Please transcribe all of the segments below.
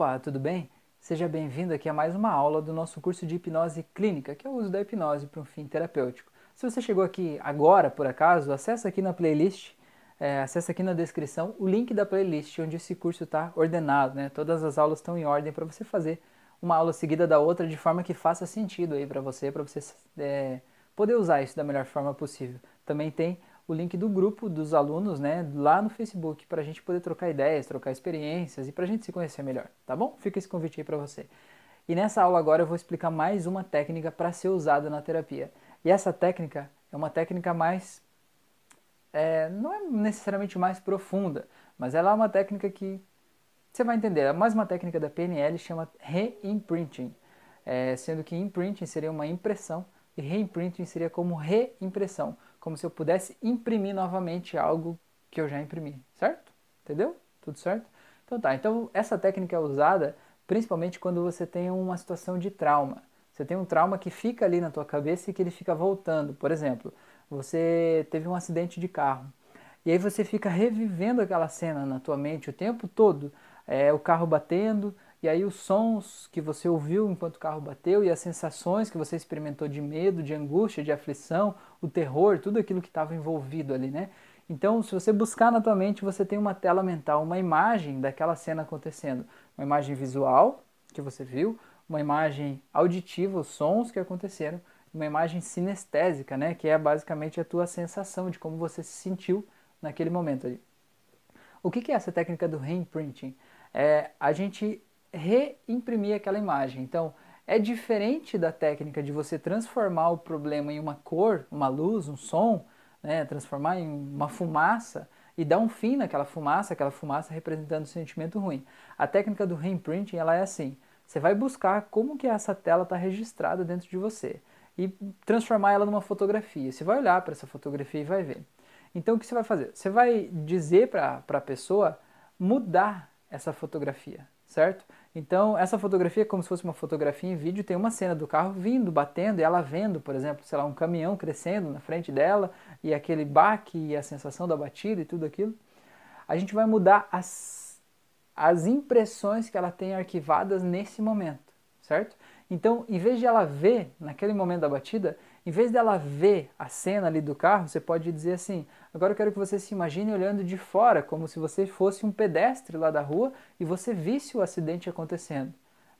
Opa, tudo bem? Seja bem-vindo aqui a mais uma aula do nosso curso de hipnose clínica, que é o uso da hipnose para um fim terapêutico. Se você chegou aqui agora, por acaso, acessa aqui na playlist, é, acessa aqui na descrição o link da playlist onde esse curso está ordenado, né? Todas as aulas estão em ordem para você fazer uma aula seguida da outra de forma que faça sentido aí para você, para você é, poder usar isso da melhor forma possível. Também tem o link do grupo dos alunos, né, lá no Facebook, para a gente poder trocar ideias, trocar experiências e para a gente se conhecer melhor, tá bom? Fica esse convite aí para você. E nessa aula agora eu vou explicar mais uma técnica para ser usada na terapia. E essa técnica é uma técnica mais. É, não é necessariamente mais profunda, mas ela é uma técnica que você vai entender. É mais uma técnica da PNL chama reimprinting, é, sendo que imprinting seria uma impressão e reimprinting seria como reimpressão como se eu pudesse imprimir novamente algo que eu já imprimi, certo? Entendeu? Tudo certo? Então tá, então essa técnica é usada principalmente quando você tem uma situação de trauma. Você tem um trauma que fica ali na tua cabeça e que ele fica voltando. Por exemplo, você teve um acidente de carro. E aí você fica revivendo aquela cena na tua mente o tempo todo. É, o carro batendo, e aí os sons que você ouviu enquanto o carro bateu e as sensações que você experimentou de medo, de angústia, de aflição, o terror, tudo aquilo que estava envolvido ali, né? Então, se você buscar na tua mente, você tem uma tela mental, uma imagem daquela cena acontecendo, uma imagem visual que você viu, uma imagem auditiva, os sons que aconteceram, uma imagem sinestésica, né, que é basicamente a tua sensação de como você se sentiu naquele momento ali. O que é essa técnica do reimprinting? É a gente reimprimir aquela imagem. Então, é diferente da técnica de você transformar o problema em uma cor, uma luz, um som, né? transformar em uma fumaça e dar um fim naquela fumaça, aquela fumaça representando um sentimento ruim. A técnica do reimprinting ela é assim: você vai buscar como que essa tela está registrada dentro de você e transformar ela numa fotografia. Você vai olhar para essa fotografia e vai ver. Então, o que você vai fazer? Você vai dizer para a pessoa mudar essa fotografia, certo? Então, essa fotografia, como se fosse uma fotografia em vídeo, tem uma cena do carro vindo, batendo, e ela vendo, por exemplo, sei lá, um caminhão crescendo na frente dela, e aquele baque e a sensação da batida e tudo aquilo. A gente vai mudar as, as impressões que ela tem arquivadas nesse momento, certo? Então, em vez de ela ver naquele momento da batida, em vez dela ver a cena ali do carro, você pode dizer assim: agora eu quero que você se imagine olhando de fora, como se você fosse um pedestre lá da rua e você visse o acidente acontecendo.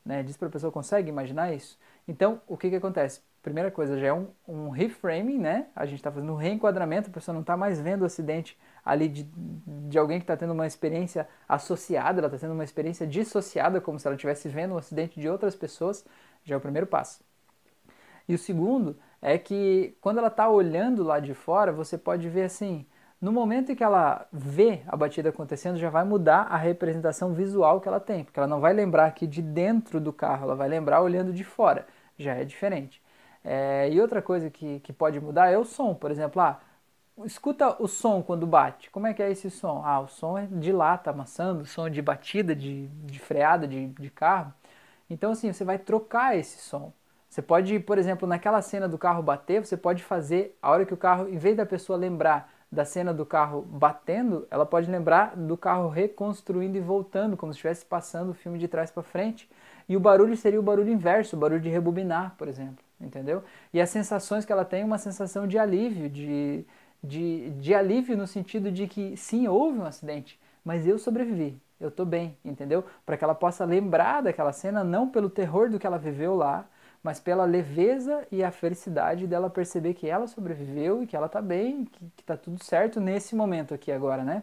Né? Diz para a pessoa: consegue imaginar isso? Então, o que, que acontece? Primeira coisa, já é um, um reframing, né? A gente está fazendo um reenquadramento, a pessoa não está mais vendo o acidente ali de, de alguém que está tendo uma experiência associada, ela está tendo uma experiência dissociada, como se ela estivesse vendo o acidente de outras pessoas. Já é o primeiro passo. E o segundo é que quando ela está olhando lá de fora, você pode ver assim, no momento em que ela vê a batida acontecendo, já vai mudar a representação visual que ela tem, porque ela não vai lembrar aqui de dentro do carro, ela vai lembrar olhando de fora, já é diferente. É, e outra coisa que, que pode mudar é o som, por exemplo, ah, escuta o som quando bate, como é que é esse som? Ah, o som é de lata amassando, som de batida, de, de freada de, de carro. Então assim, você vai trocar esse som. Você pode, por exemplo, naquela cena do carro bater, você pode fazer, a hora que o carro, em vez da pessoa lembrar da cena do carro batendo, ela pode lembrar do carro reconstruindo e voltando, como se estivesse passando o filme de trás para frente. E o barulho seria o barulho inverso, o barulho de rebobinar, por exemplo, entendeu? E as sensações que ela tem, uma sensação de alívio, de, de, de alívio no sentido de que sim, houve um acidente, mas eu sobrevivi, eu estou bem, entendeu? Para que ela possa lembrar daquela cena, não pelo terror do que ela viveu lá, mas pela leveza e a felicidade dela perceber que ela sobreviveu e que ela está bem, que está tudo certo nesse momento aqui agora, né?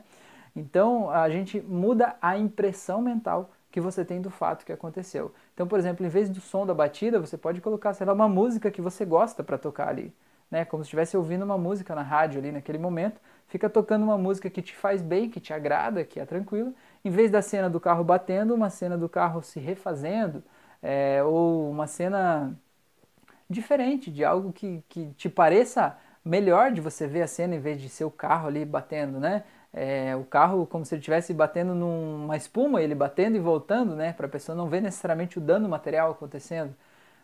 Então a gente muda a impressão mental que você tem do fato que aconteceu. Então, por exemplo, em vez do som da batida, você pode colocar, sei lá, uma música que você gosta para tocar ali, né? Como se estivesse ouvindo uma música na rádio ali naquele momento, fica tocando uma música que te faz bem, que te agrada, que é tranquilo. Em vez da cena do carro batendo, uma cena do carro se refazendo, é, ou uma cena diferente, de algo que, que te pareça melhor de você ver a cena em vez de ser o carro ali batendo, né? É, o carro como se ele estivesse batendo numa espuma, ele batendo e voltando, né? Para a pessoa não ver necessariamente o dano material acontecendo.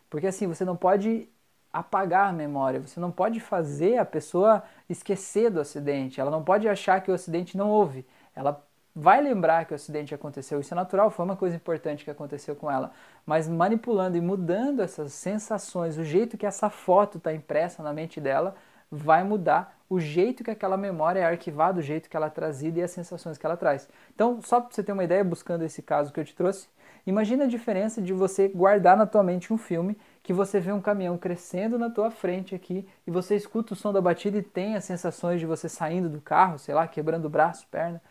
Porque assim, você não pode apagar a memória, você não pode fazer a pessoa esquecer do acidente, ela não pode achar que o acidente não houve. Ela vai lembrar que o acidente aconteceu. Isso é natural, foi uma coisa importante que aconteceu com ela. Mas manipulando e mudando essas sensações, o jeito que essa foto está impressa na mente dela, vai mudar o jeito que aquela memória é arquivada, o jeito que ela é trazida e as sensações que ela traz. Então, só para você ter uma ideia, buscando esse caso que eu te trouxe, imagina a diferença de você guardar na tua mente um filme que você vê um caminhão crescendo na tua frente aqui e você escuta o som da batida e tem as sensações de você saindo do carro, sei lá, quebrando o braço, perna.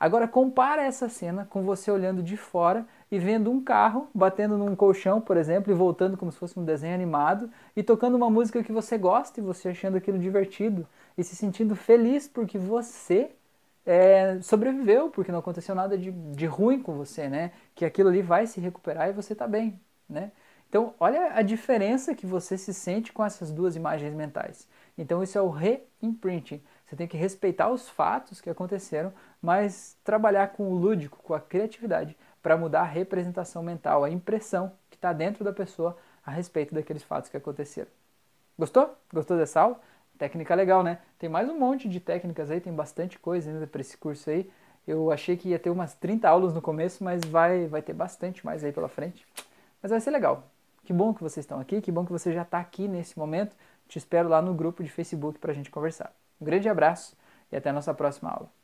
Agora compara essa cena com você olhando de fora e vendo um carro batendo num colchão, por exemplo, e voltando como se fosse um desenho animado e tocando uma música que você gosta e você achando aquilo divertido e se sentindo feliz porque você é, sobreviveu, porque não aconteceu nada de, de ruim com você, né? Que aquilo ali vai se recuperar e você está bem, né? Então, olha a diferença que você se sente com essas duas imagens mentais. Então, isso é o re-imprinting. Você tem que respeitar os fatos que aconteceram, mas trabalhar com o lúdico, com a criatividade, para mudar a representação mental, a impressão que está dentro da pessoa a respeito daqueles fatos que aconteceram. Gostou? Gostou dessa aula? Técnica legal, né? Tem mais um monte de técnicas aí, tem bastante coisa ainda para esse curso aí. Eu achei que ia ter umas 30 aulas no começo, mas vai, vai ter bastante mais aí pela frente. Mas vai ser legal. Que bom que vocês estão aqui, que bom que você já está aqui nesse momento. Te espero lá no grupo de Facebook para a gente conversar. Um grande abraço e até a nossa próxima aula.